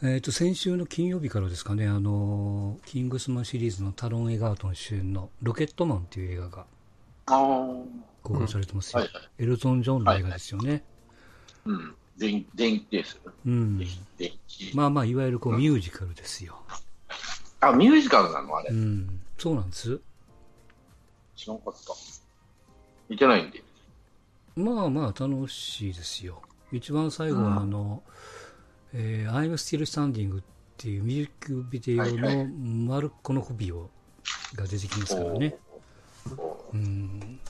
えっ、と、先週の金曜日からですかね、あの、キングスマンシリーズのタロン・エガートン主演のロケットマンっていう映画が。公開されてますよ。はいはい。エルトン・ジョンの映画ですよね。うん。電電気です。うん。電気。まあまあ、いわゆるこうミュージカルですよ。あ、ミュージカルなの？あれう。ん。そうなんです。知らなかった。いけないんで。まあまあ、楽しいですよ。一番最後は、あの、えー I'm Still Standing っていうミュージックビデオのマルコのホビオが出てきますからね。おうん。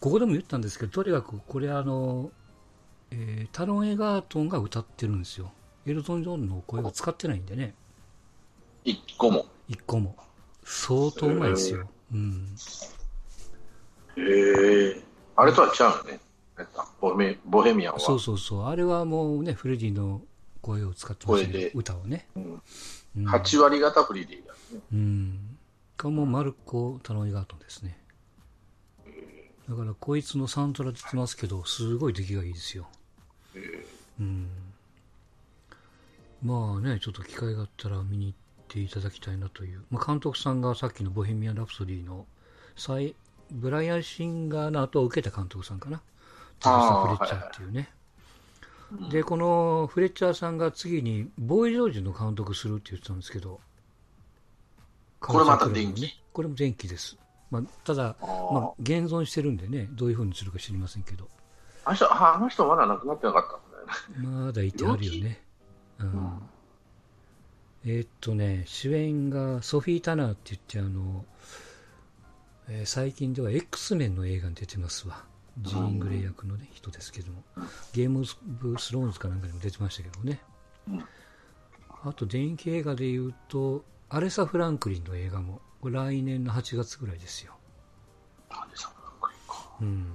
ここでも言ったんですけど、とにかくこれあの、えータロン・エガートンが歌ってるんですよ。エルトン・ジョンの声を使ってないんでね。一個も。一個も。相当うまいですよ。うん。へえ。あれとは違うよね。ボヘミアンは。そうそうそう。あれはもうね、フレディの声を使ってますね。歌をね。うんうん8割方フリーでいいやね。うん。がもうマルコ・タロン・エガートンですね。だからこいつのサントラ出てますけど、すごい出来がいいですよ。うん。まあね、ちょっと機会があったら見に行っていただきたいなという。まあ、監督さんがさっきのボヘミアン・ラプソディの再ブライアン・シンガーの後を受けた監督さんかな。テレサ・フレッチャーっていうね。で、このフレッチャーさんが次にボーイ・ジョージの監督するって言ってたんですけど、これまた電気？これも電気です。まあ、ただ、まあ、現存してるんでね、どういう風にするか知りませんけど、あの人、ああの人まだ亡くなってなかったんだよね。まだいてあるよね。うん。えーっとね、主演がソフィー・タナーって言って、あの、えー最近では X メンの映画に出てますわ。ジーン・グレイ役の、ね、人ですけども、ゲームブ・スローンズかなんかにも出てましたけどね。うんあと、電気映画で言うと、アレサ・フランクリンの映画も、来年の8月ぐらいですよ。あれさこれかうん。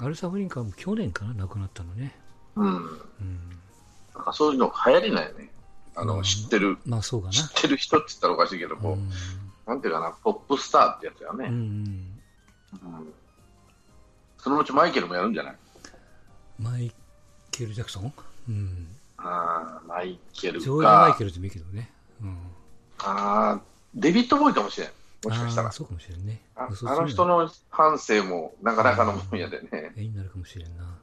アレサ・フリンカーも去年かな、亡くなったのね。うん。うん。なんかそういうの流行りないよね。あの、うん知ってる、まあ、そうかな。知ってる人って言ったらおかしいけども、うん。なんていうかな、ポップスターってやつやうんうね。ん。うんそのうちマイケルもやるんじゃない？マイケル・ジャクソン？うん。あーマイケルジョージ・マイかケ、ルでもいいけどね。うん。あーデビッド・ボーイかもしれん。もしかしたら。そうかもしれんね。ああの人の半生もなかなかのもんやでね。絵になるかもしれんな。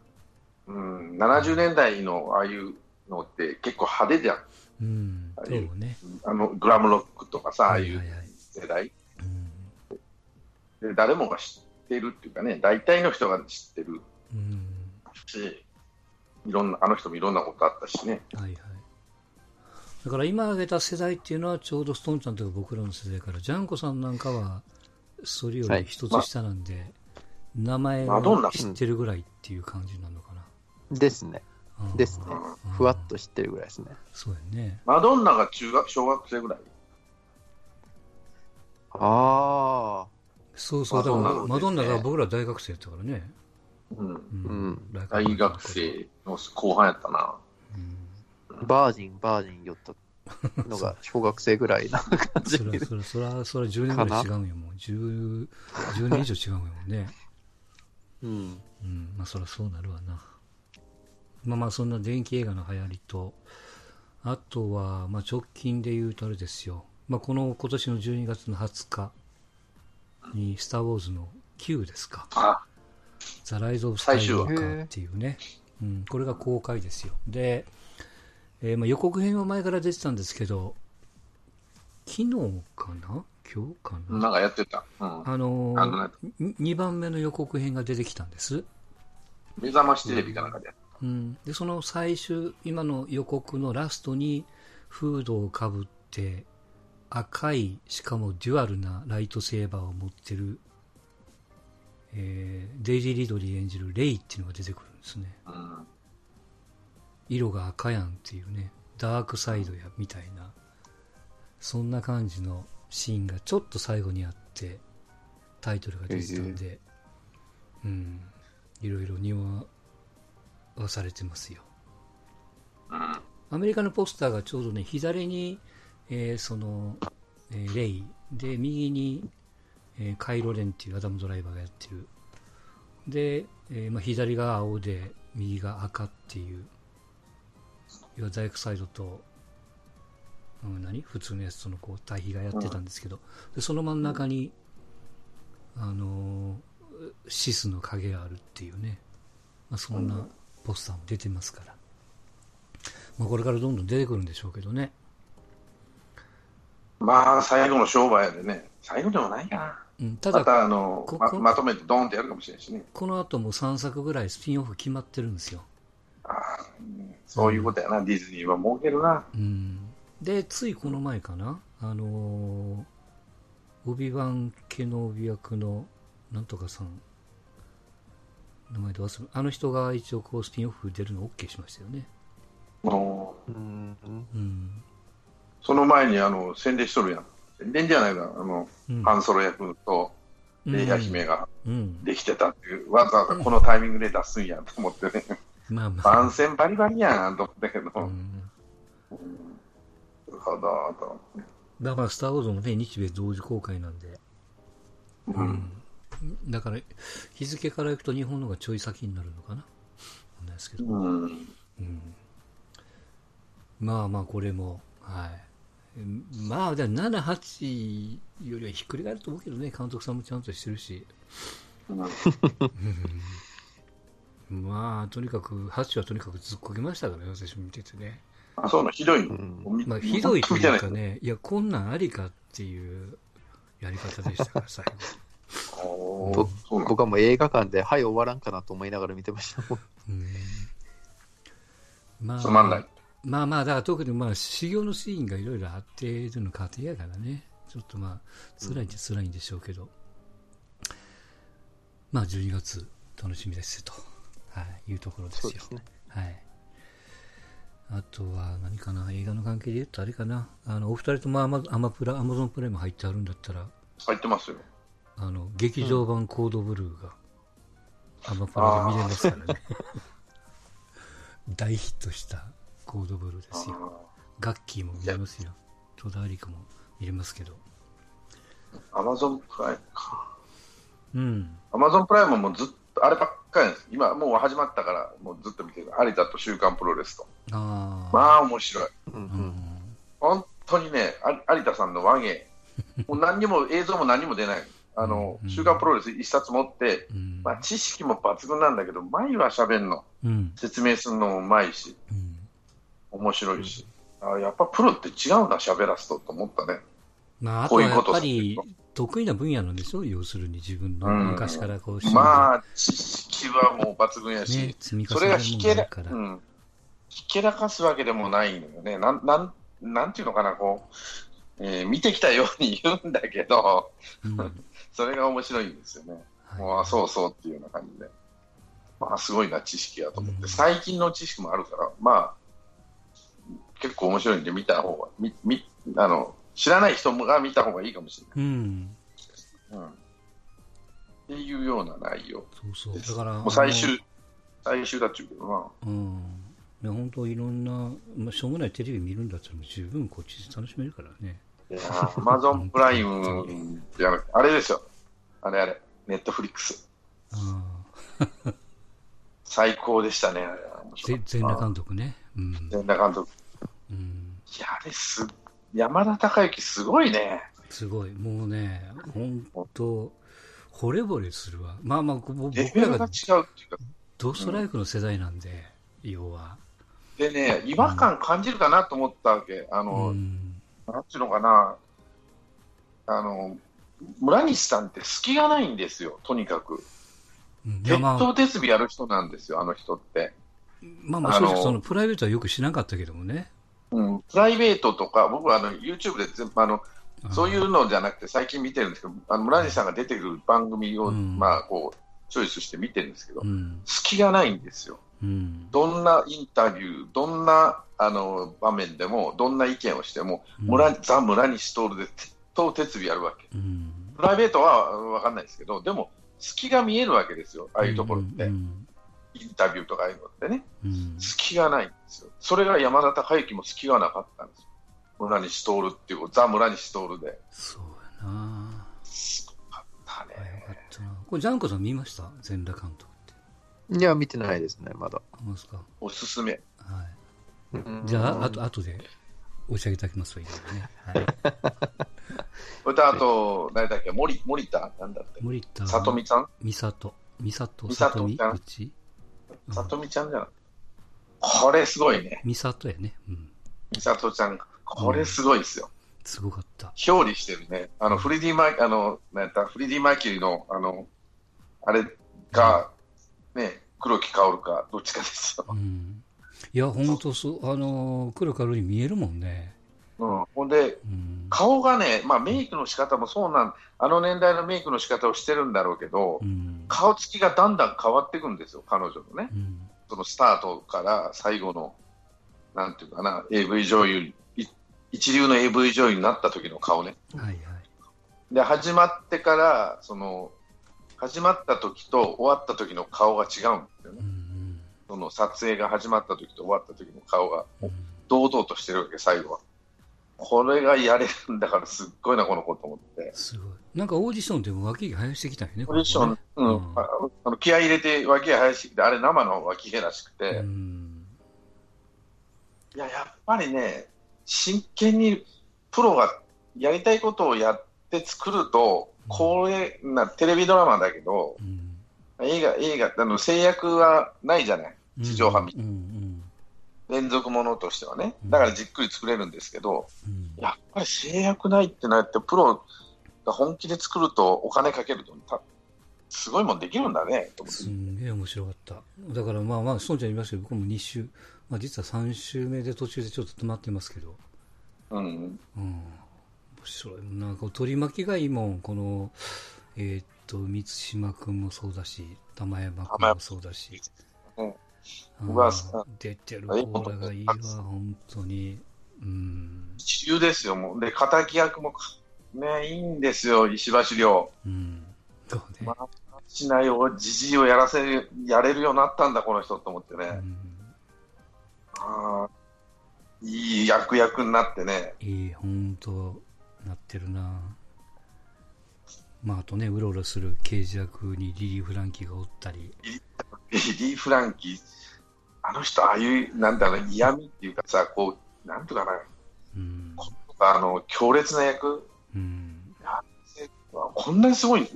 うん、70年代のああいうのって結構派手じゃん。うん。ああそうね。あのグラムロックとかさ、ああいうはいはいはい世代。うん。で誰もが知ってるっていうかね、大体の人が知ってるうん。し、いろんな、あの人もいろんなことあったしね。はいはい。だから今挙げた世代っていうのはちょうどストーンちゃんとか僕らの世代から、ジャンコさんなんかはそれより一つ下なんで、名前マドンナを知ってるぐらいっていう感じなのかな。ですね。うんですね。ふわっと知ってるぐらいですね。そうやね。マドンナが中学、小学生ぐらい？ああ。そうそう、だからマドンナが僕ら大学生やったからね。うん。ううん大学生の後半やったな。うん。バージン、バージン酔ったのが 小学生ぐらいな感じそ。ら、そら、そら、そら10年ぐらい違うんよ、もう。10、10年以上違うんよね。うん。うん、まあそりゃそうなるわな。まあまあそんな電気映画の流行りと、あとは、まあ直近で言うとあれですよ。まあこの今年の12月の20日に、スター・ウォーズの9ですか。あ、ザ・ライズ・オブ・スカイカーっていうね。うん、これが公開ですよ。で、えーまあ予告編は前から出てたんですけど、昨日かな？今日かな、なんかやってた。うん。あのー、2番目の予告編が出てきたんです。目覚ましテレビかなんかでうん、でその最終今の予告のラストにフードをかぶって赤いしかもデュアルなライトセーバーを持ってる、えーデイジー・リドリー演じるレイっていうのが出てくるんですねた。うん。色が赤やんっていうねダークサイドやみたいなそんな感じのシーンがちょっと最後にあってタイトルが出てたんで、うんいろいろ匂わされてますようん。アメリカのポスターがちょうどね、左に、えーその、えーレイ、で、右に、えーカイロレンっていうアダムドライバーがやってる。で、えーまあ、左が青で、右が赤っていう、要はダイクサイドと、うん、何？普通のやつとのこう対比がやってたんですけど、でその真ん中に、あのーシスの影があるっていうね、まあ、そんなポスターも出てますから、まあ、これからどんどん出てくるんでしょうけどね。まあ、最後の商売でね、最後でもないかな。うん、たまだ、たあのまここまとめてドーンってやるかもしれないしね。この後も3作ぐらいスピンオフ決まってるんですよ。ああうんそういうことやな、ディズニーは儲けるな。うん、で、ついこの前かな、あのー、オビワン・ケノビ役のなんとかさん、名前で忘れあの人が一応こうスピンオフ出るの OK しましたよね。うん。うん。その前にあの宣伝しとるやん。宣伝じゃないな、あの、うん。ハンソロ役とレイヤ姫がうん。できてたっていう、わざわざこのタイミングで出すんやと思ってね、まあまあ。番宣バリバリやんと思ったけど、なるうんほどと。だから、スター・ウォーズもね、日米同時公開なんで。うんだから、日付からいくと日本の方がちょい先になるのかな。ないですけど。うんうんまあまあ、これも、はい。うんまあ、じゃあ7、8よりはひっくり返ると思うけどね、監督さんもちゃんとしてるし。うんまあ、とにかく、8はとにかくずっこけましたからね、私も見ててね。あそうなのひどいの、うんまあ、ひどいというかね。ね、いや、こんなんありかっていうやり方でしたから、最後。僕はもう映画館で、はい、終わらんかなと思いながら見てましたもん。うんまあ、つまんない。まあまあ、だから特にまあ、修行のシーンがいろいろあっての過程やからね、ちょっとまあ、辛いっちゃ辛いんでしょうけど、まあ、12月、楽しみですと、はい、いうところですよ。すね。はい。あとは何かな、映画の関係で言うとあれかな、あの、お二人ともアマアマプラ、アマゾンプライム入ってあるんだったら、入ってますよ。あの、劇場版コードブルーが、アマプラで見れますからね。大ヒットしたコードブルーですよ。ガッキーも見れますよ。戸田恵梨香も見れますけど。アマゾンプライムか。うん。アマゾンプライムもずっと、あればっかりです。今、もう始まったから、もうずっと見てる。有田と週刊プロレスと。ああ。まあ、面白い。うんう。うんん。本当にね、あ有田さんの和芸。もう何にも、映像も何にも出ない。あのう、ん週刊プロレス一冊持って、うん。まあ、知識も抜群なんだけど、前は喋るの。うん。説明するのもうまいし、うん。面白いし。あやっぱプロって違うんだ、喋らすとと思ったね。まあ、あとはやっぱり、得意な分野なんでしょ？要するに自分のうん昔からこう、まあ、知識はもう抜群やし、ね、それがひけら。うん、ひけらかすわけでもないのよね。なん、なん、なんていうのかな、こう、えー見てきたように言うんだけど、うん。は それが面白いんですよね。いもうあそうそうっていうような感じで。まあ、すごいな、知識やと思って。うん最近の知識もあるから、まあ、結構面白いんで見た方が、み、み、あの、知らない人が見た方がいいかもしれうん。ない。うん。っていうような内容。そうそう。だから、もう最終、最終だっちゅうけどな。うん。ね、本当いろんな、まあ、しょうもないテレビ見るんだったら十分こっちで楽しめるからね。アマゾンプライムじゃなくて、あれですよ。あれあれ、ネットフリックス。最高でしたね、全裸監督ね。うん。監督。うん。いや、あれす、山田孝之すごいね。すごい。もうね、本当惚れ惚れするわ。まあまあ、僕らがルが違うっていうか。ドストライクの世代なんで、要は。でね、違和感感じるかなと思ったわけ。あうの、ん。なんていうのかな。あの、村西さんって隙がないんですよ、とにかく。鉄頭鉄尾やる人なんですよ、あの人って。まあまあ、あの正直そのプライベートはよく知らなかったけどもね。うん、プライベートとか、僕はあの YouTube で全部あの、そういうのじゃなくて、最近見てるんですけど、あの村西さんが出てくる番組を、うんまあ、こう、チョイスして見てるんですけど、うん。隙がないんですよ。うん。どんなインタビュー、どんなあの場面でも、どんな意見をしても、村ザ・村西徹で鉄頭鉄尾やるわけ。うん。プライベートは分かんないですけど、でも、隙が見えるわけですよ、ああいうところって。うん。インタビューとかああいうのってね。うん。隙がないんですよ。それが山田孝之も隙がなかったんですよ。村西徹っていう、ザ・村西徹で。そうやなすごかったあよね。かったな。これ、ジャンコさん見ました？全裸監督って。いや、見てないですね、まだ。すかおすすめ。はい。うんじゃあ、あと、後で。押し上げていただきますわ、いろいろね。はい。それとあと、誰だっけ、森森田？なんだって。森田。さとみちゃん？みさと。みさと、みさとみちゃんうちさとみちゃんじゃないこれすごいね。みさとやね。うん。みさとちゃん、これすごいですよ。すごかった。表裏してるね。あの、フリディマイ、あの、なんやった、フリディマイキリの、あの、あれが、ね、黒木薫か、どっちかですよう。ん。いや、ほんとそう、あのー、黒かるに見えるもんね。うん。ほんで、うん。顔がね、まあメイクの仕方もそうなん、あの年代のメイクの仕方をしてるんだろうけど、うん。顔つきがだんだん変わっていくんですよ、彼女のね。うん。そのスタートから最後の、なんていうかな、AV 女優、い一流の AV 女優になった時の顔ね。はいはい。で、始まってから、その、始まった時と終わった時の顔が違うんですよね。うん。その撮影が始まった時と終わった時の顔がうん。堂々としてるわけ、最後は。これがやれるんだからすっごいな、この子と思って。すごい。なんかオーディションでも脇が生やしてきたよね、オーディション、こうん、うんああの気合い入れて脇が生やしてきて、あれ生の脇毛らしくて。いや、やっぱりね、真剣にプロがやりたいことをやって作ると、これな、テレビドラマだけど、うん。映画、映画、あの制約はないじゃない、地上波みうんうん。連続ものとしてはね、うんだからじっくり作れるんですけど、うん。やっぱり制約ないってなって、プロが本気で作ると、お金かけると、たすごいもんできるんだね、と思ってすんげえ面白かった。だからまあまあ、そうちゃん言いましたけど、僕も2週、まあ実は3週目で途中でちょっと止まってますけど、うん、うん。面白い。なんか取り巻きがいいもん、この、えーっと、満島君もそうだし、玉山君もそうだし。うんうん僕は出てる子らがいいわ、本当に。うん。一流ですよ、もう。で、敵役も、ね、いいんですよ、石橋亮。うん。そうね。まあ、しないを、じじいをやらせる、やれるようになったんだ、この人と思ってね。うんああ、いい役役になってね。いい、本当なってるな。まあ、あとね、うろうろする刑事役にリリー・フランキーがおったり。リリー・フランキー、あの人、ああいう、なんだろう、嫌味っていうかさ、こう、なんていうかな、うん。あの、強烈な役、うん。こんなにすごい、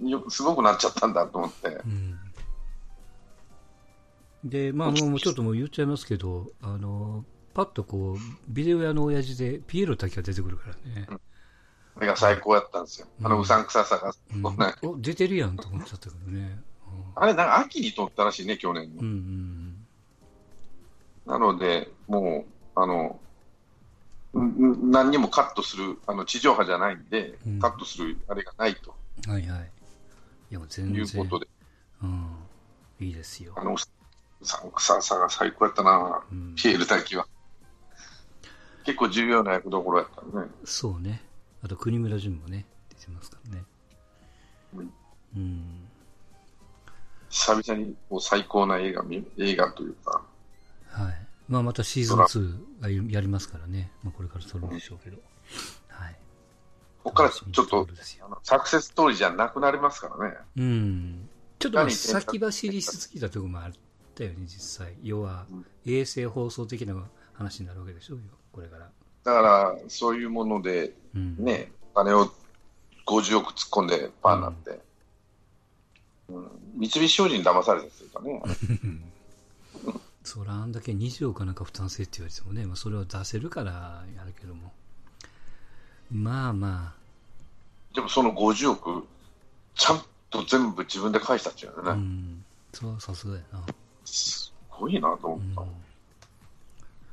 よすごくなっちゃったんだと思って。うん。で、まあ、もうちょっともう言っちゃいますけど、あの、パッとこう、ビデオ屋の親父でピエロ滝が出てくるからね。これが最高やったんですよ。あの、うさんくささが。うん出てるやんと思っちゃったけどね。あれ、なんか秋に撮ったらしいね、去年のうん。うんなので、もう、あの、何にもカットする、あの地上波じゃないんで、うんカットするあれがないとうん。はいはい。いや、もう全いう然。ことで、うん。いいですよあ。の、うさんくささが最高やったな、うんピエール滝は。結構重要な役どころやったね。そうね。あと、国村淳もね、出てますからね。うんうん。久々にこう最高な映画見、映画というか、はい。まあ、またシーズン2がやりますからね。まあ、これから撮るんでしょうけど。はい。ここからちょっとサクセスストーリーじゃなくなりますからね。うん。ちょっと先走りしすぎたところもあったよね、実際。要はうん、衛星放送的な話になるわけでしょうよ、これから。だから、そういうもので、うん。ね、お金を50億突っ込んでパーになって、うん三菱商事に騙されたっていうかね、そらあんだけ20億かなんか負担せって言われてもね、まあ、それを出せるからやるけども。まあまでもその50億、ちゃんと全部自分で返したっていうあ、のね、うん。そう、さすがやな。すごいなと思うん。った。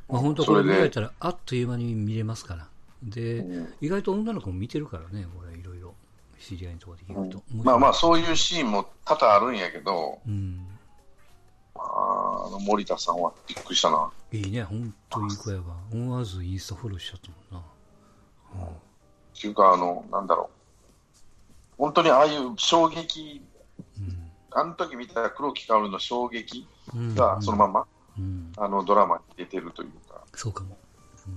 まあ本当これ見られたらあっという間に見れますから。で、うん意外と女の子も見てるからね、これ。知り合いのところで聞くと。まあまあ、そういうシーンも多々あるんやけど、うん。あの森田さんはびっくりしたな。いいね、本当いい子やわ。思わずインスタフォローしちゃったもんな。っていうか、あの、なんだろう。本当にああいう衝撃、うん。あの時見た黒木薫の衝撃うん。がそのまま、うん。あのドラマに出てるというか、そうかも。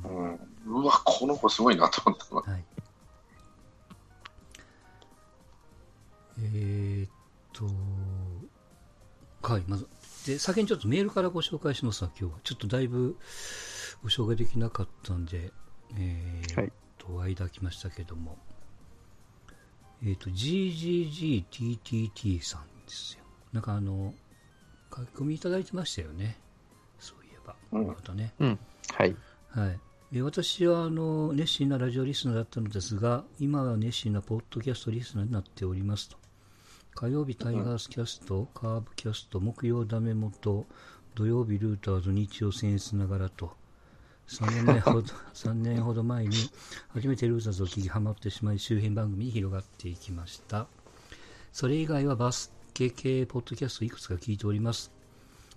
うん、うわ、この子すごいなと思ったの。はい。と、はい、まず、で、先にちょっとメールからご紹介しますわ、今日は。ちょっとだいぶご紹介できなかったんで、えーはいと、間空きましたけども、えっ、と、GGGTTT さんですよ。なんかあの、書き込みいただいてましたよね。そういえば。うんこの方ね。うん。はい。はい。え私はあの熱心なラジオリスナーだったのですが、今は熱心なポッドキャストリスナーになっておりますと。火曜日タイガースキャスト、カーブキャスト、木曜ダメ元、土曜日ルーターズ、日曜僭越ながらと、3年前ほど ,3 年ほど前に初めてルーターズを聞きハマってしまい周辺番組に広がっていきました。それ以外はバスケ系ポッドキャストいくつか聞いております。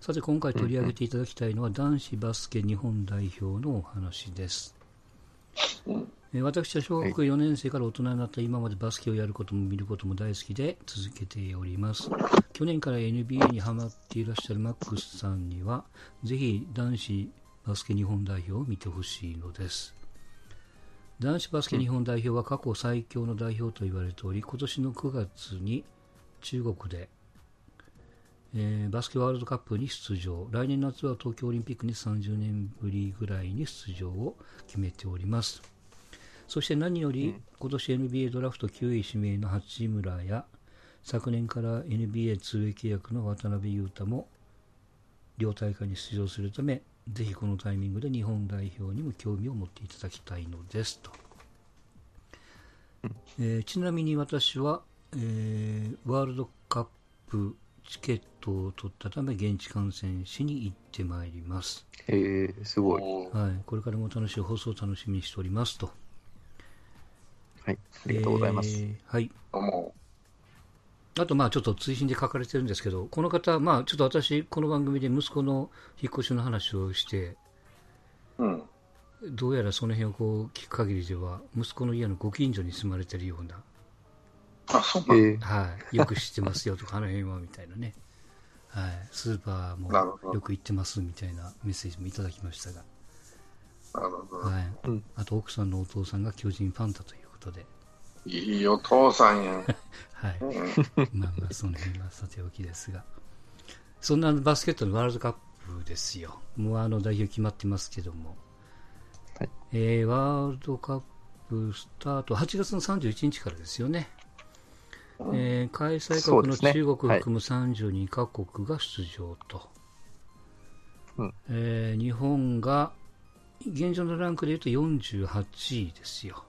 さて今回取り上げていただきたいのは男子バスケ日本代表のお話です。えー私は小学4年生から大人になった今までバスケをやることも見ることも大好きで続けております。去年から NBA にハマっていらっしゃるマックスさんにはぜひ男子バスケ日本代表を見てほしいのです。男子バスケ日本代表は過去最強の代表と言われており、今年の9月に中国でえーバスケワールドカップに出場来年夏は東京オリンピックに30年ぶりぐらいに出場を決めておりますそして何より、今年 NBA ドラフト9位指名の八村や昨年から NBA 通営契約の渡辺裕太も両大会に出場するためぜひこのタイミングで日本代表にも興味を持っていただきたいのですと、えーちなみに私は、えーワールドカップチケットを取ったため現地観戦しに行ってまいります、えー、すごい。はい、これからも楽しい放送を楽しみにしておりますとはい。ありがとうございます。えーはいもあとまあちょっと追伸で書かれてるんですけどこの方まあちょっと私この番組で息子の引っ越しの話をしてう、うん。どうやらその辺をこう聞く限りでは息子の家のご近所に住まれてるようなあ、そうなんえー、はい、よく知ってますよとか、あの辺はみたいなね、はい、スーパーもよく行ってますみたいなメッセージもいただきましたが、なるほど。はい、うん。あと奥さんのお父さんが巨人ファンだということで、いいお父さんやん。はい、うん。まあまあ、その辺はさておきですが、そんなバスケットのワールドカップですよ、もうあの代表決まってますけども、はい。えーワールドカップスタート、8月の31日からですよね。えー開催国の中国含む32カ国が出場と、うんえー日本が現状のランクでいうと48位ですよ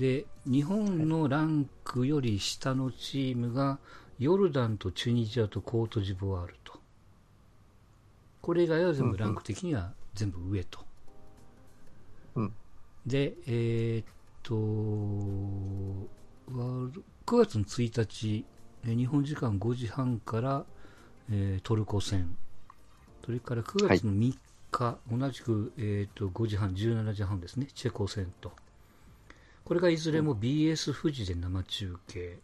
で日本のランクより下のチームがヨルダンとチュニジアとコートジボワールと。これ以外は全部ランク的には全部上と、うん。でえーっとワールド9月の1日、えー日本時間5時半から、えートルコ戦、それから9月の3日、同じく、えー、と5時半、17時半ですね、チェコ戦と、これがいずれも BS 富士で生中継、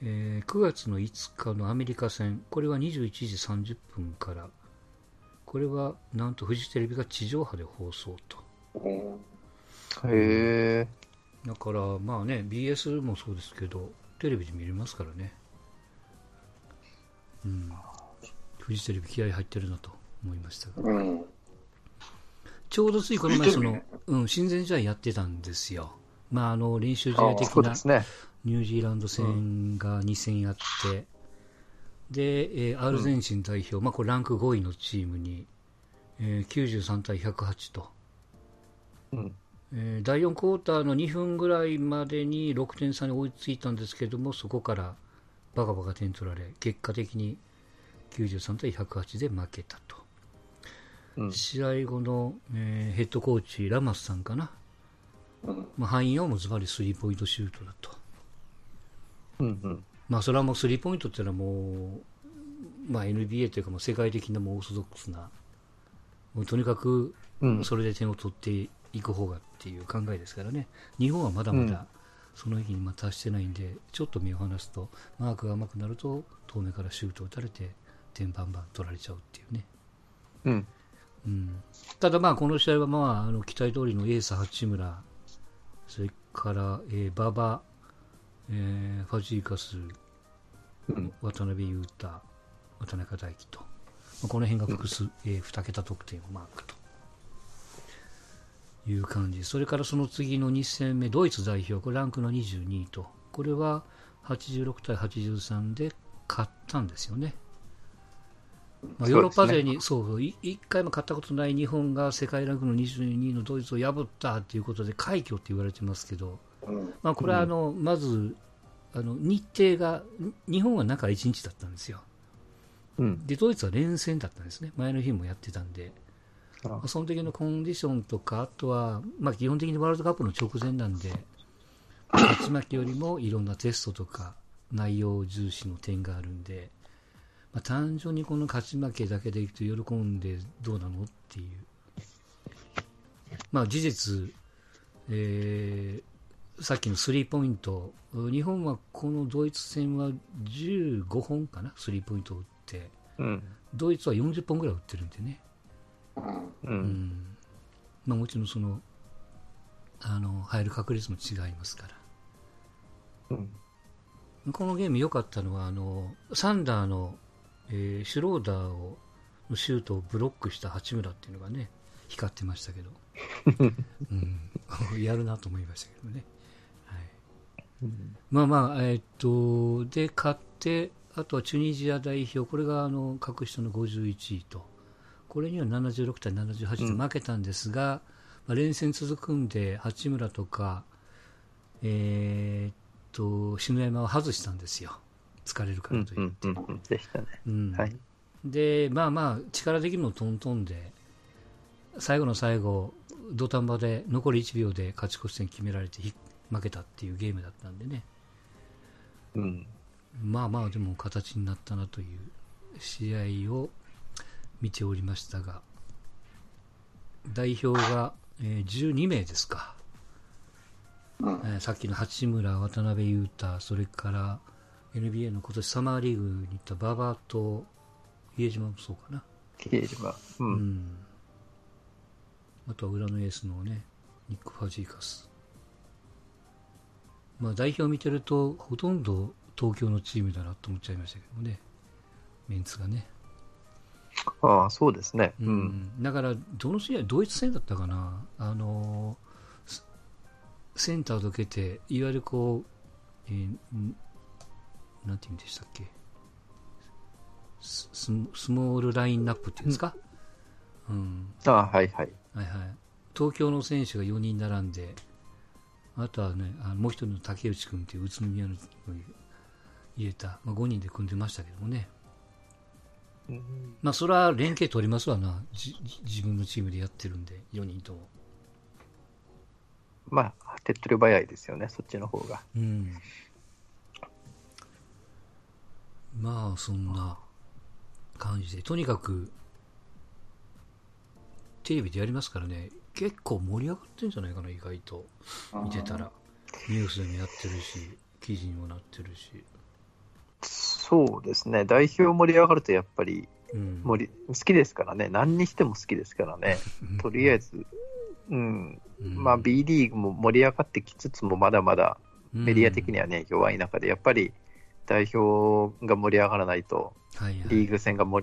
えー9月の5日のアメリカ戦、これは21時30分から、これはなんとフジテレビが地上波で放送と。うんへえだから、まあね、BS もそうですけど、テレビで見れますからね。うん。フジテレビ気合入ってるなと思いましたが。うん。ちょうどついこの前、そのうん、親善試合やってたんですよ。まあ、あの、練習試合的な。ニュージーランド戦が2戦やって、で、えーアルゼンチン代表、まあ、これランク5位のチームに、えー93対108と。うん。えー第4クォーターの2分ぐらいまでに6点差に追いついたんですけども、そこからバカバカ点取られ、結果的に93対108で負けたと。うん。試合後の、えーヘッドコーチ、ラマスさんかな、うん。まあ、範囲はもうズバリスリーポイントシュートだと。うん。うん。まあ、それはもうスリーポイントっていうのはもう、まあ、NBA というかもう世界的なもうオーソドックスな、もうとにかくうん。それで点を取っていく方がっていう考えですからね、日本はまだまだその域にまあ達してないんで、ちょっと目を離すと、マークが甘くなると、遠目からシュートを打たれて、点バンバン取られちゃうっていうね。うん。うん、ただ、まあこの試合は、まあ、あの期待通りのエース八村、それから、えー馬場、えーファジーカス、うん。渡辺裕太、渡中大輝と、まあこの辺が複数、えー2桁得点をマークという感じ。それからその次の2戦目、ドイツ代表、これランクの22位と。これは86対83で勝ったんですよね。まあ、ヨーロッパ勢にそう,、一回も勝ったことない日本が世界ランクの22位のドイツを破ったということで快挙って言われてますけど、うん。まあ、これはあの、まずあの日程が日本は中1日だったんですよ。うん。でドイツは連戦だったんですね。前の日もやってたんで。あまあその時のコンディションとかあとは、まあ、基本的にワールドカップの直前なんで 勝ち負けよりもいろんなテストとか内容重視の点があるんで、まあ、単純にこの勝ち負けだけでいくと喜んでどうなのっていう、まあ、事実、えーさっきのスリーポイント。日本はこのドイツ戦は15本かな？スリーポイントを打って。うん。ドイツは40本ぐらい打ってるんでね、うん。う。うんん。まあ、もちろんそのあの入る確率も違いますから。うん。このゲーム良かったのはあのサンダーの、えーシュローダーをのシュートをブロックした八村っていうのがね光ってましたけど、うん、やるなと思いましたけどね、はい、うん。まあまあえーっとで勝ってあとはチュニジア代表これがあの格下の51位と。これには76対78で負けたんですが、まあ、連戦続くんで八村とかえーっと篠山を外したんですよ疲れるかうんらという、うんうんうんでしたね。うんはい。でまあまあ力的にもトントンで最後の最後土壇場で残り1秒で勝ち越し点決められてひ負けたっていうゲームだったんでねうん。まあまあでも形になったなという試合を見ておりましたが代表が、えー12名ですか、うんえーさっきの八村、渡辺裕太それから NBA の今年サマーリーグに行った馬場と比江島もそうかな比江島。う。うんん、あとは裏のエースのね、ニック・ファジーカス。まあ代表見てると、ほとんど東京のチームだなと思っちゃいましたけどもね、メンツがね。ああ、そうですね。ううん。ん、だから、どの試合、ドイツ戦だったかな、あのーセセンターをどけて、いわゆるこう、えーんなんていうんでしたっけ、スススモールラインナップっていうんですか、うん、ああ、はいはい。はいはい、東京の選手が4人並んで、あとはね、あのもう一人の竹内君っていう宇都宮の入れた、まあ、5人で組んでましたけどもね、うん。まあ、それは連携取りますわな、自分のチームでやってるんで、4人とも。まあ、手っ取り早いですよね、そっちの方が。うん、まあ、そんな感じで、とにかく、テレビでやりますからね、結構盛り上がってんじゃないかな、意外と。見てたら。ニュースでもやってるし、記事にもなってるし。そうですね、代表盛り上がるとやっぱりうん。盛り好きですからね、何にしても好きですからね、とりあえず、うん、うんまあ、B リーグも盛り上がってきつつも、まだまだメディア的にはね、弱い中で、やっぱり代表が盛り上がらないと、はいはい、リーグ戦がも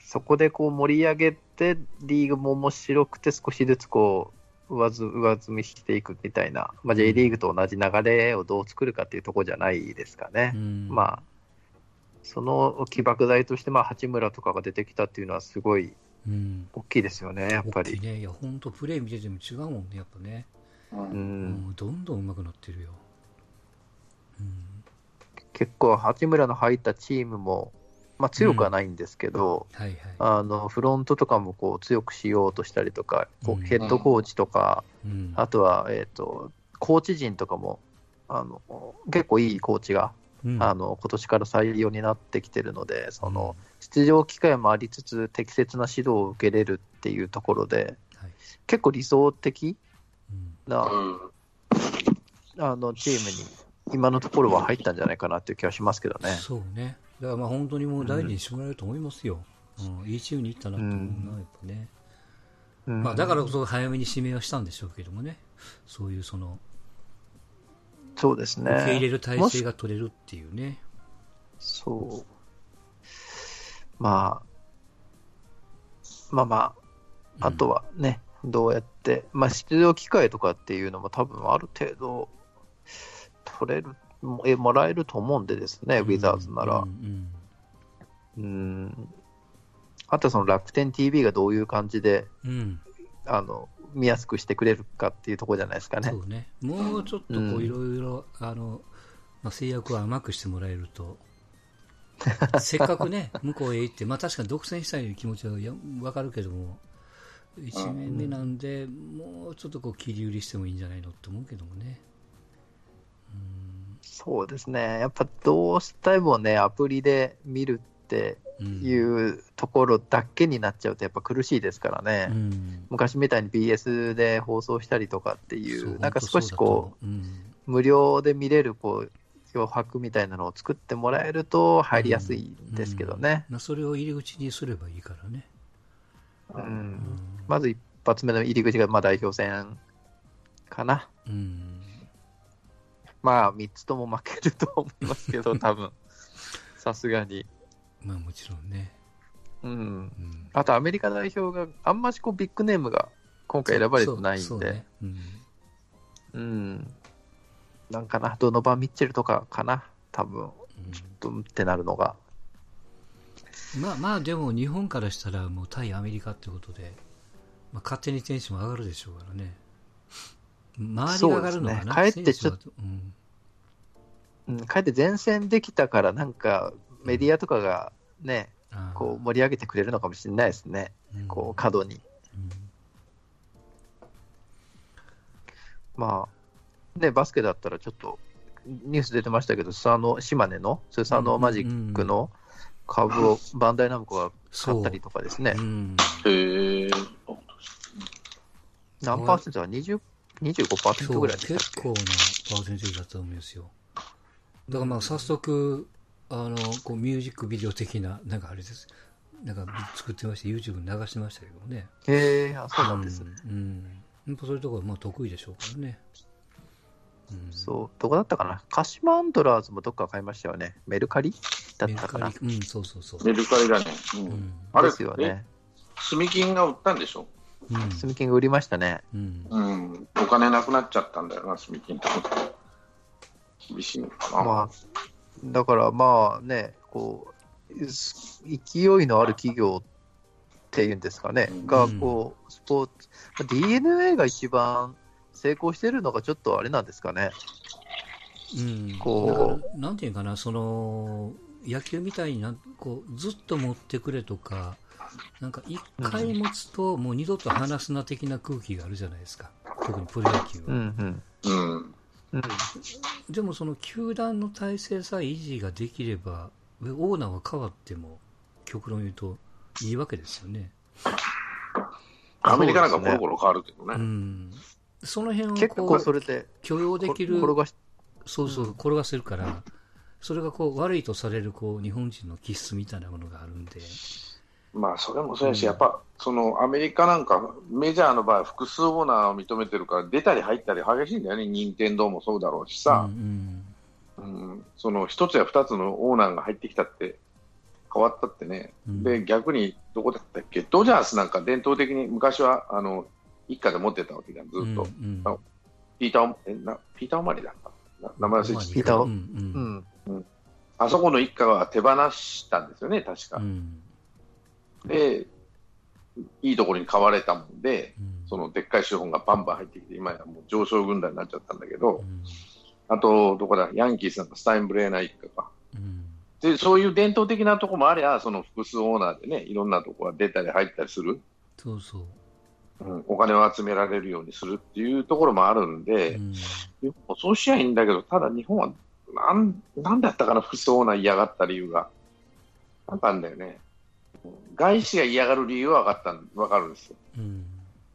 そこでこう盛り上げて、リーグも面白くて、少しずつこう上ず上積みしていくみたいな、まあ、J リーグと同じ流れをどう作るかっていうところじゃないですかね。うん、まあ、その起爆剤として、まあ、八村とかが出てきたっていうのは、すごいうん、大きいですよね、やっぱり。大きいね。いや、本当プレー見てても違うもんね、やっぱね。うんううんん、どんどん上手くなってるよ。うん。結構、八村の入ったチームも、まあ、強くはないんですけど、はいはい。あのフロントとかもこう強くしようとしたりとか、こうヘッドコーチとか、うん、あとは、えー、とコーチ陣とかもあの結構いいコーチが、うん、あの今年から採用になってきてるので、その出場機会もありつつ、適切な指導を受けれるっていうところで、はい。結構理想的うん。なうんあのチームに今のところは入ったんじゃないかなっていう気はしますけどね。そうね。だからまあ本当にもう大事にしてもらえると思いますよ。うん、いいチームに行ったなと思うな、やっぱね。うんまあだからこそ早めに指名はしたんでしょうけどもね。そういうその、そうですね。受け入れる体制が取れるっていうね。そう。まあ、まあまあ、あとはね、どうやって、まあ、出場機会とかっていうのも多分ある程度取れる、もえもらえると思うんでですね、ウィザーズなら。うんうん。あとはその楽天 TV がどういう感じで、うんうんあの、見やすくしてくれるかっていうところじゃないですかねそ。うね、もうちょっとこううんいろいろあの、まあ、制約を甘くしてもらえると、せっかくね、向こうへ行って、まあ、確かに独占したい気持ちはや分かるけども、1年目なんで、もうちょっとこう切り売りしてもいいんじゃないのって思うけどもね。そうですね。やっぱどうしてもね、アプリで見るってうんいうところだけになっちゃうとやっぱ苦しいですからね。うん昔みたいに BS で放送したりとかってい、そうなんか少しこう、う、うん無料で見れるこう脅迫みたいなのを作ってもらえると入りやすいんですけどね。まあ、それを入り口にすればいいからね。うんまず一発目の入り口がまあ代表戦かな。うんまあ3つとも負けると思いますけど、多分さすがに。まあもちろんね。うん。うんあとアメリカ代表があんましこうビッグネームが今回選ばれてないんで、そうねうんうん。なんかな、ドノバン・ミッチェルとかかな、多分ちょっとってなるのが。まあまあでも日本からしたらもう対アメリカってことで、まあ、勝手にテンション上がるでしょうからね周りが上がるのかな、そうですねかえってちょっ選手はう？んうん、かえって前線できたから、なんかメディアとかがね、ああこう盛り上げてくれるのかもしれないですね、うん。こう過度に。うん。まあ、ね、バスケだったらちょっとニュース出てましたけど、スサノ島根のスサノマジックの株をバンダイナムコが買ったりとかですね。う、ん。へえ。何パーセントは20 25%そうぐらいでしたっけ？結構なパーセンテージだったと思うんですよ。だからまあ早速あのこうミュージックビデオ的ななんかあれです。なんか作ってまして YouTube に流してましたけどね。へえ、あそうなんですね。うん、うん、やっぱそういうところまあ得意でしょうからね、うん、そう、どこだったかな？鹿島アントラーズもどっか買いましたよね。メルカリだっメルたかな？カリ。うんそうそうそう、メルカリだね。う。うん。んあれですよね。スミキンが売ったんでしょ？うんスミキング売りましたね。うんうん。お金なくなっちゃったんだよな、スミキンってこと。厳しいのかな。まあ、だからまあね、こう、す勢いのある企業っていうんですかね、うんがこう、スポーツ、まあ DNA が一番成功してるのがちょっとあれなんですかね。うん、こうなんていうかな、その野球みたいになんこうずっと持ってくれとか、なんか一回持つと、もう二度と離すな的な空気があるじゃないですか、特にプロ野球は。うんうん。うん。うん、でも、その球団の体制さえ維持ができれば、オーナーは変わっても、極論言うと、いいわけですよね。アメリカなんかコロコロ変わるけどうね。ん、その辺を結構こそうれで許容できる転がしそうそう、転がせるから、それがこう悪いとされるこう日本人の気質みたいなものがあるんで、まあ、それもそうやし、うん。やっぱ、そのアメリカなんか、メジャーの場合、複数オーナーを認めてるから、出たり入ったり激しいんだよね、任天堂もそうだろうしさ。う、ん。うん。その一つや二つのオーナーが入ってきたって、変わったってね、うん。で逆にどこだったっけ、ドジャースなんか伝統的に昔はあの一家で持ってたわけじゃん、ずっと。うんうん。あピーターオえなピーター・オマリだった？な名前忘れてたピーターオうん。うん。あそこの一家は手放したんですよね、確か。う。んで、いいところに買われたもんで、うんそのでっかい資本がバンバン入ってきて、今やもう上昇軍団になっちゃったんだけどう、んあと、どこだ、ヤンキースなんかスタインブレーナー一家か。うんで、そういう伝統的なところもありゃ、その複数オーナーでね、いろんなところが出たり入ったりする、そうそう。うん、お金を集められるようにするっていうところもあるんで、うんそうしやいいんだけど、ただ日本は、なん、なんだったかな、複数オーナー嫌がった理由が。なんかあるんだよね。外資が嫌がる理由は分かったん、分かるんですよ。うん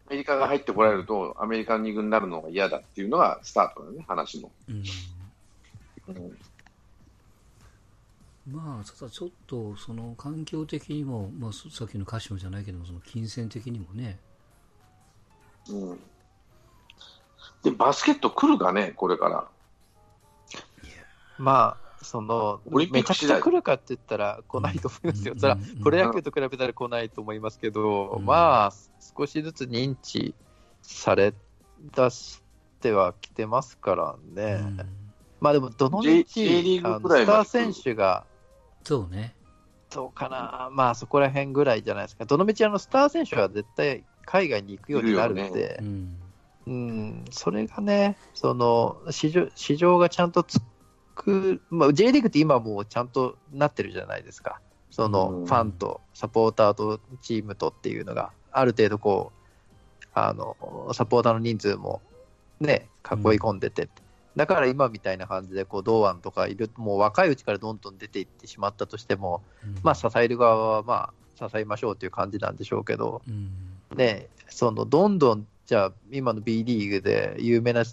アメリカが入ってこられると、アメリカ2軍になるのが嫌だっていうのがスタートだよね、話の。うんうんまあ、ただちょっと、その環境的にも、まあ、そさっきのカシオじゃないけども、その金銭的にもね、うんで、バスケット来るかね、これから。まあ、そのめちゃくちゃ来るかって言ったら来ないと思いますよ。それはプロ野球と比べたら来ないと思いますけど、うんまあ、少しずつ認知され出してはきてますからね。うんまあでも、どの道あのスター選手が、そうね。どうかな、まあそこら辺ぐらいじゃないですか。どの道あのスター選手は絶対海外に行くようになるんで、うん。うん、それがね、その市場市場がちゃんとつく、まあ、J リーグって今もうちゃんとなってるじゃないですか。そのうん。ファンとサポーターとチームとっていうのが、ある程度こう、あの、サポーターの人数もね、囲い込んでて、だから今みたいな感じで、こう、堂安とかいる、もう若いうちからどんどん出ていってしまったとしても、まあ、支える側は、まあ、支えましょうという感じなんでしょうけど、うん。ね、そのどんどん、じゃあ、今の B リーグで有名な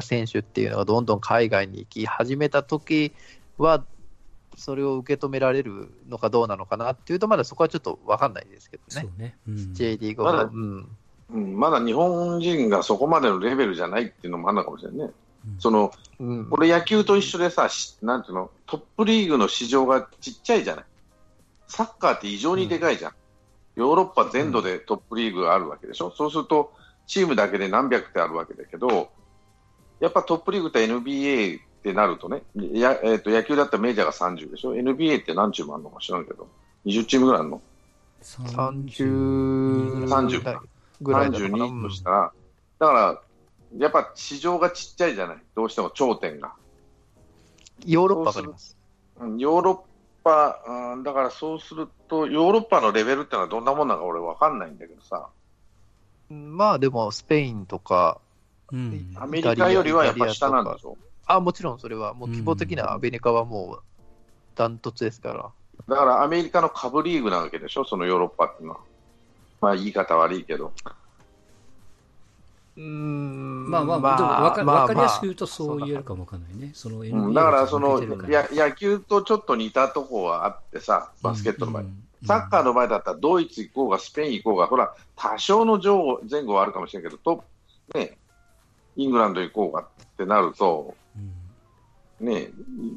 選手っていうのがどんどん海外に行き始めた時は、それを受け止められるのかどうなのかなっていうと、まだそこはちょっと分かんないですけどね、ね。うん。J リーグまだは。うんうん、まだ日本人がそこまでのレベルじゃないっていうのもあるのかもしれないね。うんそのうんこれ野球と一緒でさ、しなんていうの、トップリーグの市場がちっちゃいじゃない。サッカーって異常にでかいじゃん。ヨーロッパ全土でトップリーグがあるわけでしょ。そうすると、チームだけで何百ってあるわけだけど、やっぱトップリーグって NBA ってなるとね、やえー、と野球だったらメジャーが30でしょ？NBA って何チームあるのか知らんけど、20チームぐらいあるの？30 30かぐらいだったかな32としたら、だから、やっぱ市場がちっちゃいじゃない？どうしても頂点が。ヨーロッパがあります。うんヨーロッパ、うんだからそうすると、ヨーロッパのレベルってのはどんなもんなのか俺わかんないんだけどさ、まあでも、スペインとか、うん。アメリカよりはやっぱ下なんでしょ？あ、もちろんそれは、もう規模的なアメリカはもうダントツですから。だからアメリカの株リーグなわけでしょ、そのヨーロッパっていうのは。まあ言い方悪いけど。うーんまあまあ、でもわかまあわかりやすく言うとまあそう言えるかもわかんないね。そのだからそのや野球とちょっと似たとこはあってさ、バスケットの場合。うんサッカーの場合だったらドイツ行こうがスペイン行こうが、ほら、多少の上前後はあるかもしれないけど、とね、イングランド行こうがってなると、うんね、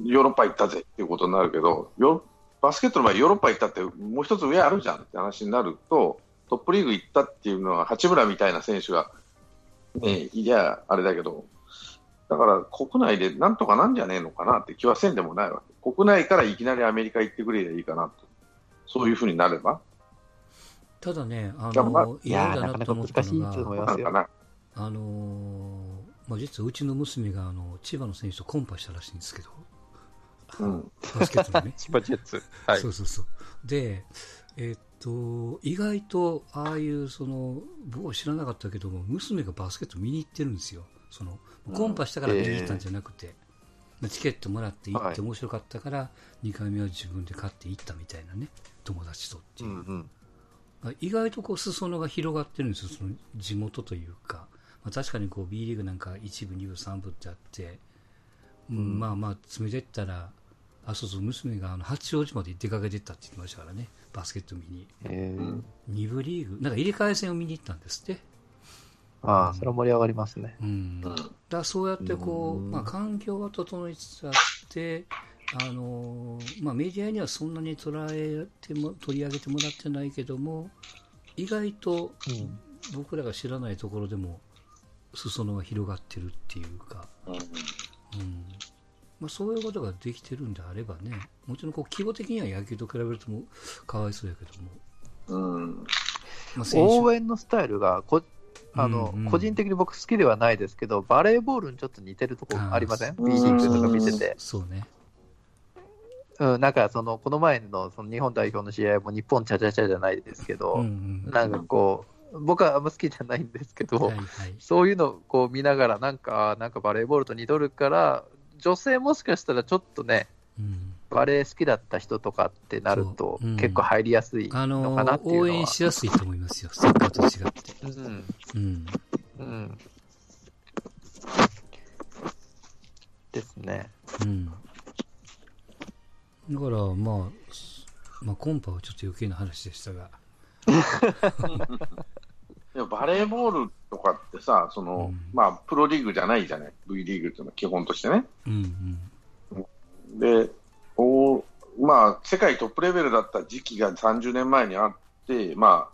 ヨーロッパ行ったぜっていうことになるけど、ヨバスケットの場合、ヨーロッパ行ったってもう一つ上あるじゃんって話になると、トップリーグ行ったっていうのは、八村みたいな選手が、ね、いや、あれだけど、だから国内でなんとかなんじゃねえのかなって気はせんでもないわけ。国内からいきなりアメリカ行ってくれりゃいいかなと。そういうふうになれば、ただね、あの、いやなかなか難しいと思いますよ。あのーまあ、実はうちの娘があの千葉の選手とコンパしたらしいんですけど、うんバスケットのね。千葉ジェッツ。はいそうそうそう。で、えっと、意外と、ああいう、その、僕は知らなかったけども、娘がバスケット見に行ってるんですよ。その、コンパしたから見に行ったんじゃなくて、まあチケットもらって行っはいて面白かったから、2回目は自分で買って行ったみたいなね、友達とっていう。うんうん。まあ意外とこう、裾野が広がってるんですよ、その地元というか。まあ、確かにこう、B リーグなんか1部、2部、3部ってあって、うんまあまあ、詰めてったら、あ、そうそう、娘があの八王子まで出かけてったって言ってましたからね、バスケット見に。えー2部リーグ、なんか入れ替え戦を見に行ったんですって。ああ、それは盛り上がりますね。うん。だそうやってこう、うんまあ環境が整いつつあって、あのーまあメディアにはそんなに捉えても、取り上げてもらってないけども、意外とうん僕らが知らないところでも、裾野が広がってるっていうか、うんうん。まあそういうことができてるんであればね、もちろんこう規模的には野球と比べるともかわいそうやけども、うんまあ応援のスタイルがこあの、うんうん個人的に僕好きではないですけど、バレーボールにちょっと似てるとこありません？ー ?B リーグとか見てて。そうね。うん、なんかその、この前のその日本代表の試合も日本チャチャチャじゃないですけど、うんうん。なんかこう、僕はあんま好きじゃないんですけど、はいはい。そういうのをこう見ながら、なんか、なんかバレーボールと似とるから、女性もしかしたらちょっとね、うんバレー好きだった人とかってなると、結構入りやすいあののかなっていうのは。応援しやすいと思いますよ、サッカーと違って。うんうん。うん。ですね。うん。だから、まあ、まあ、コンパはちょっと余計な話でしたが。でもバレーボールとかってさ、そのうんまあ、プロリーグじゃないじゃない、V リーグっていうのは基本としてね。うんで、おまあ、世界トップレベルだった時期が30年前にあって、ま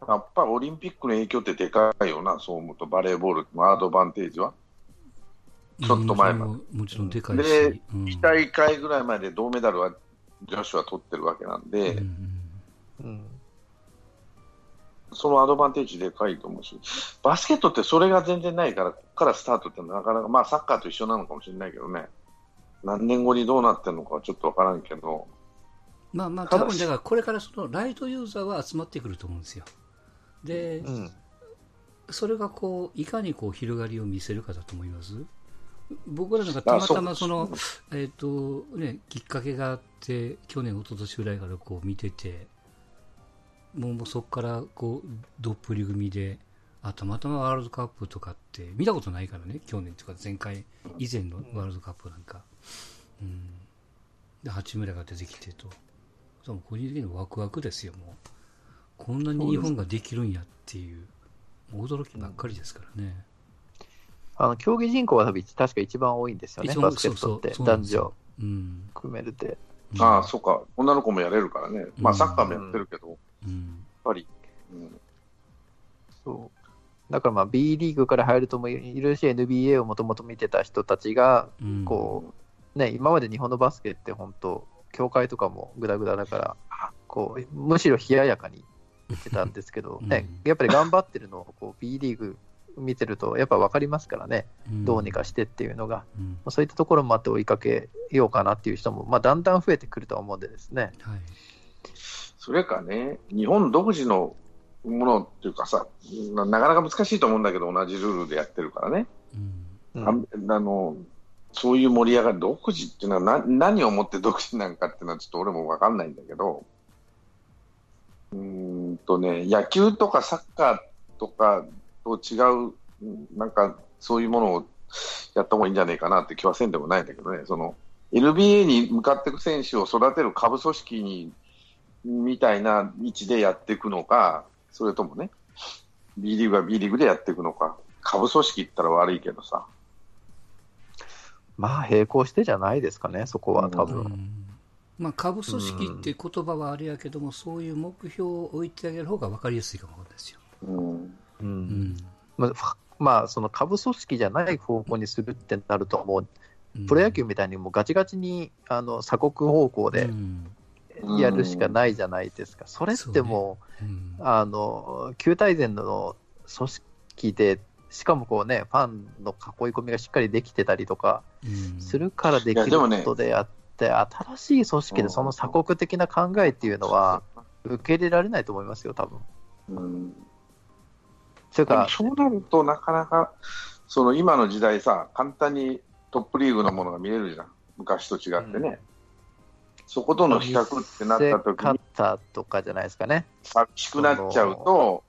あ、やっぱオリンピックの影響ってでかいよな、そう思うと、バレーボールのアドバンテージは。ちょっと前までももちろんでかいし。でうん1大会ぐらい前で銅メダルは女子は取ってるわけなんで、うんうん。そのアドバンテージでかいと思うし、バスケットってそれが全然ないから、ここからスタートってなかなか、まあサッカーと一緒なのかもしれないけどね、何年後にどうなってるのかはちょっとわからんけど、まあまあ、多分だからこれからそのライトユーザーは集まってくると思うんですよ。で、うん。それがこういかにこう広がりを見せるかだと思います僕らなんかたまたまその、えっ、とね、きっかけがあって、去年、一昨年ぐらいからこう見てて、もうもうそこからこうどっぷり組で、あたまたまワールドカップとかって見たことないからね、去年とか前回以前のワールドカップなんか。うん、で、八村が出てきてと。そう個人的にはワクワクですよ、もう。こんなに日本ができるんやっていう、もう驚きばっかりですからね。あの、競技人口は多分確か一番多いんですよね、バスケットってそうそうそうなんですよ男女うん。含めるで。うんああ、そうか、女の子もやれるからね、まあうんサッカーもやってるけど、やっうん。ぱり、うんそう。だからまあ B リーグから入るともいるし、NBA をもともと見てた人たちが、うんこう、ね、今まで日本のバスケって本当、協会とかもぐだぐだだから、こう、むしろ冷ややかに言ってたんですけど、ね、うんやっぱり頑張ってるのをこう B リーグ見てると、やっぱ分かりますからね、うんどうにかしてっていうのが、うんまあそういったところもあって追いかけようかなっていう人も、まあ、だんだん増えてくるとは思うんでですね。はい。それかね、日本独自のものっていうかさ、ななかなか難しいと思うんだけど、同じルールでやってるからね。うん。うん。ああのそういう盛り上がり、独自っていうのはな何をもって独自なんかっていうのはちょっと俺も分かんないんだけど、うーんとね、野球とかサッカーとかと違う、うんなんかそういうものをやった方がいいんじゃないかなって気はせんでもないんだけどね、その NBA に向かっていく選手を育てる下部組織にみたいな位置でやっていくのか、それともね、B リーグは B リーグでやっていくのか、下部組織って言ったら悪いけどさ。まあ、並行してじゃないですかね、そこは多う分。ん。まあ、下部組織って言葉はあれやけども、そういう目標を置いてあげる方が分かりやすいかもですよ。うん。ううん。んまあまあ、その下部組織じゃない方向にするってなると、もううん。プロ野球みたいにもうガチガチにあの鎖国方向うでんやるしかないじゃないですか。それってもう、うん。あの、旧大前の組織で、しかもこうね、ファンの囲い込みがしっかりできてたりとかうん。するからできることであって、新しい組織でその鎖国的な考えっていうのは受け入れられないと思いますよ、多分。うん。それかでもそうなると、なかなか、その今の時代さ、簡単にトップリーグのものが見れるじゃん、昔と違ってね。そことの比較ってなった時に、方とかじゃないですかね。寂しくなっちゃうと、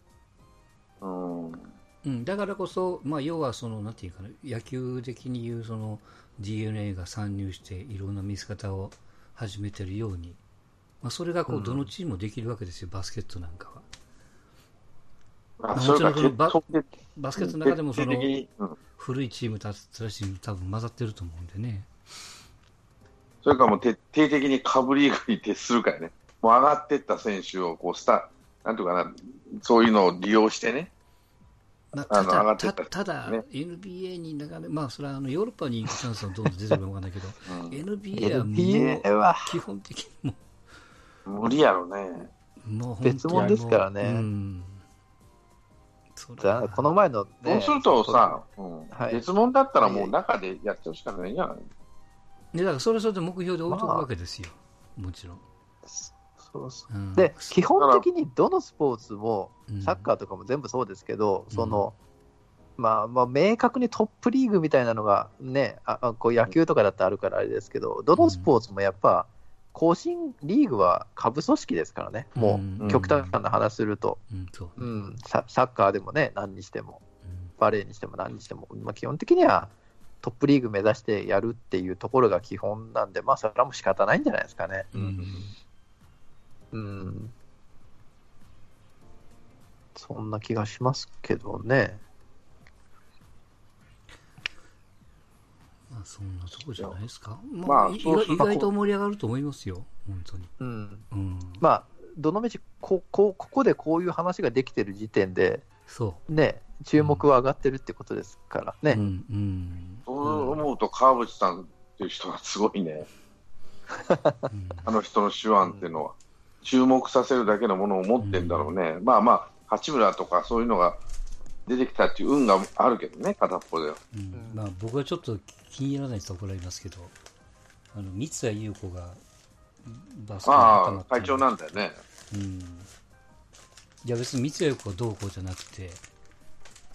うん、うん、だからこそ、まあ、要はその、なんていうかな、野球的に言うその DNA が参入して、いろんな見せ方を始めてるように、まあ、それがこううんどのチームもできるわけですよ、バスケットなんかは。もあそれがちろんバ決定バスケットの中でもその古いチームと新しいチーム多分混ざってると思うんでね。それからもう徹底的に下部リーグに徹するからね、もう上がっていった選手をこうスタ、なんていうかな、そういうのを利用してね、まあ、あの上ただ、がってった。たただ、ね。NBA に流れ、まあ、それはあのヨーロッパに行くチャンスはどんどん出てくるかもわかんないけど、うん。NBA はも NBA う、は。基本的にも無理やろね。う、もう本当に別物ですからね。じゃあ、この前のね、そうするとさ、うん。はい。別物だったらもう中でやってほしかないんじゃない？でだからそれはそれで目標で置いとくわけですよ、もちろん。そうそう。うん。で、基本的にどのスポーツも、うん。サッカーとかも全部そうですけど、うん。その、まあ、まあ、明確にトップリーグみたいなのがね、ああこう野球とかだってあるからあれですけど、どのスポーツもやっぱ、後進リーグは下部組織ですからね、もう極端な話すると、ササッカーでもね、何にしても、うん。バレーにしても何にしても、まあ、基本的にはトップリーグ目指してやるっていうところが基本なんで、まあ、それはもう仕方ないんじゃないですかね。うんうん。そんな気がしますけどね。まあ、そんなとこじゃないですか。ままあ、意外意外と盛り上がると思いますよ。本当に。うん。うん。まあ、どのみちここ、ここでこういう話ができてる時点で、そね、注目は上がってるってことですからう。うね。ん。うん。そう思うと、川淵さんっていう人はすごいね。うんあの人の手腕っていうのは。注目させるだけのものを持ってんだろうね。まあまあ、八村とかそういうのが出てきたっていう運があるけどね、片っぽでは。うんまあ、僕はちょっと気に入らないと怒られますけど、あの三谷優子がバスケの会長なんだよね。うん。いや、別に三谷優子がどうこうじゃなくて、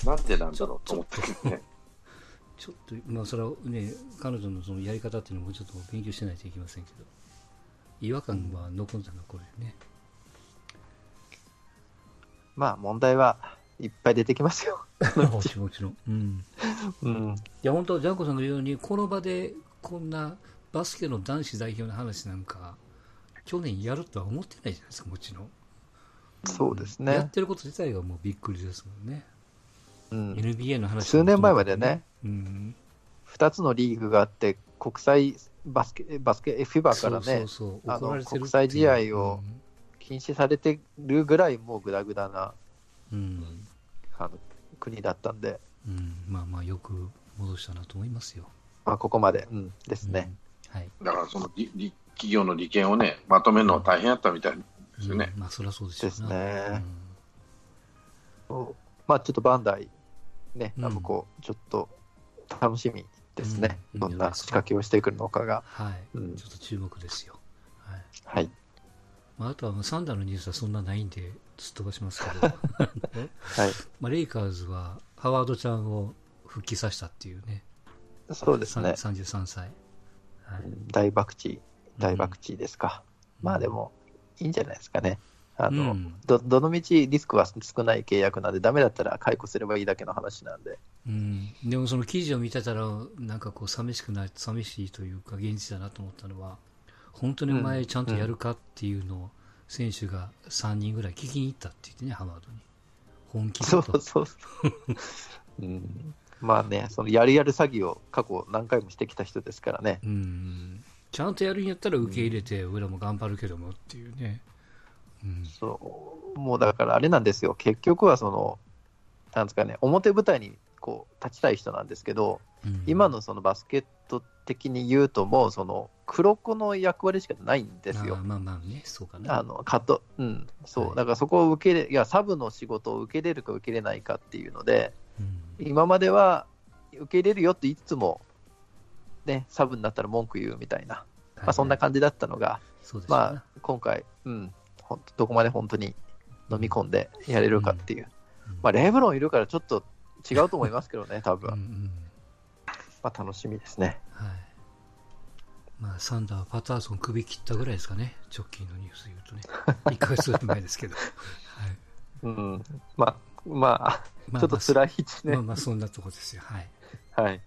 なんでなんだろうと思っね。ちょっと、まあ、それはね、彼女のそのやり方っていうのもちょっと勉強しないといけませんけど、違和感は残るんだ残るよね。まあ、問題はいっぱい出てきますよ。もちろん、もちろん。うん。うん。いや、本当、ジャンコさんが言うように、この場でこんなバスケの男子代表の話なんか、去年やるとは思ってないじゃないですか、もちろん。そうですねやっ。てること自体がもうびっくりですもんね。うん。NBA の話数年前までね、うん。2つのリーグがあって、国際バスケ、バスケ、FIBA からねそう、そうあの国際試合を禁止されてるぐらいもうグダグダなうん、うんあの国だったんで、うんまあまあよく戻したなと思いますよ。まあ、ここまで、うん、ですね。うん。はい。だからそのりり企業の利権をね、まとめるのは大変やったみたいですよね。うんまあそりゃそうですよですねうんそうまあ、ちょっとバンダイ、ね、うんナムコ、ちょっと楽しみですね。うんどんな仕掛けをしてくるのかが。はい、うんちょっと注目ですよ。はい。はい。まあ、あとはまあサンダーのニュースはそんなないんで、すっ飛ばしますけど、はい。まあレイカーズはハワードちゃんを復帰させたっていうね。そうですね。さん33歳。はい。大爆地、大爆地ですか。まあでも、いいんじゃないですかね。あの、うんどどのみちリスクは少ない契約なんで、ダメだったら解雇すればいいだけの話なんで。うん、でもその記事を見てたら、なんかこう寂しくない、寂しいというか現実だなと思ったのは、本当にお前ちゃんとやるかっていうのを選手が3人ぐらい聞きに行ったって言ってね、ハワードに。本気。そうそう。うん、まあね、そのやるやる詐欺を過去何回もしてきた人ですからね。うん。ちゃんとやるんやったら受け入れて、俺らも頑張るけどもっていうね。うん。そう、もうだからあれなんですよ。結局はその、なんですかね、表舞台にこう立ちたい人なんですけど、うん。今のそのバスケット的に言うともうその黒子の役割しかないんですよ。あ。まあまあね、そうかな。あのカット、うん、そう、はい。だからそこを受け入れ、いや、サブの仕事を受け入れるか受け入れないかっていうので、うん。今までは受け入れるよって言いつつも、ね、サブになったら文句言うみたいな、まあ、そんな感じだったのが、ね。まあ、今回、うんどこまで本当に飲み込んでやれるかっていう、うんまあ、レブロンいるからちょっと違うと思いますけどね、多分、うんうんまあ、楽しみですね。はい。まあ、サンダーはパターソン首切ったぐらいですかね、直近のニュースで言うとね。1ヶ月ぐらい前ですけど。はい。うん、まあ、まあ、まあちょっと辛い一年、まあまあ、そんなとこですよ。はい。はい。